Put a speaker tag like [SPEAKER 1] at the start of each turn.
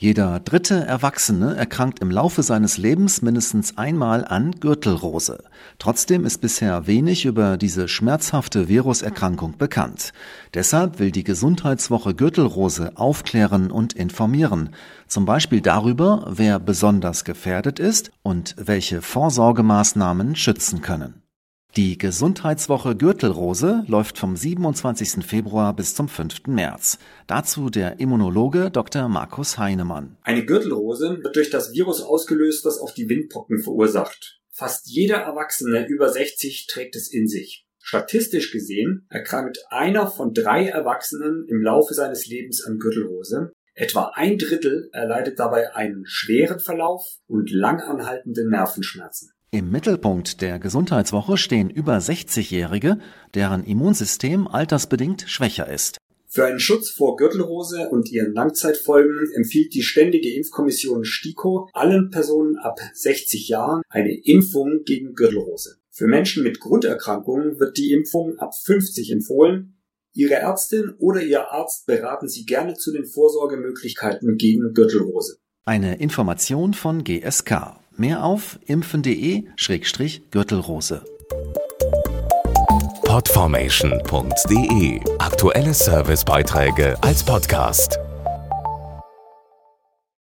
[SPEAKER 1] Jeder dritte Erwachsene erkrankt im Laufe seines Lebens mindestens einmal an Gürtelrose. Trotzdem ist bisher wenig über diese schmerzhafte Viruserkrankung bekannt. Deshalb will die Gesundheitswoche Gürtelrose aufklären und informieren. Zum Beispiel darüber, wer besonders gefährdet ist und welche Vorsorgemaßnahmen schützen können. Die Gesundheitswoche Gürtelrose läuft vom 27. Februar bis zum 5. März. Dazu der Immunologe Dr. Markus Heinemann.
[SPEAKER 2] Eine Gürtelrose wird durch das Virus ausgelöst, das auf die Windpocken verursacht. Fast jeder Erwachsene über 60 trägt es in sich. Statistisch gesehen erkrankt einer von drei Erwachsenen im Laufe seines Lebens an Gürtelrose. Etwa ein Drittel erleidet dabei einen schweren Verlauf und langanhaltende Nervenschmerzen.
[SPEAKER 1] Im Mittelpunkt der Gesundheitswoche stehen über 60-Jährige, deren Immunsystem altersbedingt schwächer ist.
[SPEAKER 2] Für einen Schutz vor Gürtelrose und ihren Langzeitfolgen empfiehlt die Ständige Impfkommission STIKO allen Personen ab 60 Jahren eine Impfung gegen Gürtelrose. Für Menschen mit Grunderkrankungen wird die Impfung ab 50 empfohlen. Ihre Ärztin oder Ihr Arzt beraten Sie gerne zu den Vorsorgemöglichkeiten gegen Gürtelrose.
[SPEAKER 1] Eine Information von GSK. Mehr auf impfen.de-gürtelrose.
[SPEAKER 3] Podformation.de Aktuelle Servicebeiträge als Podcast.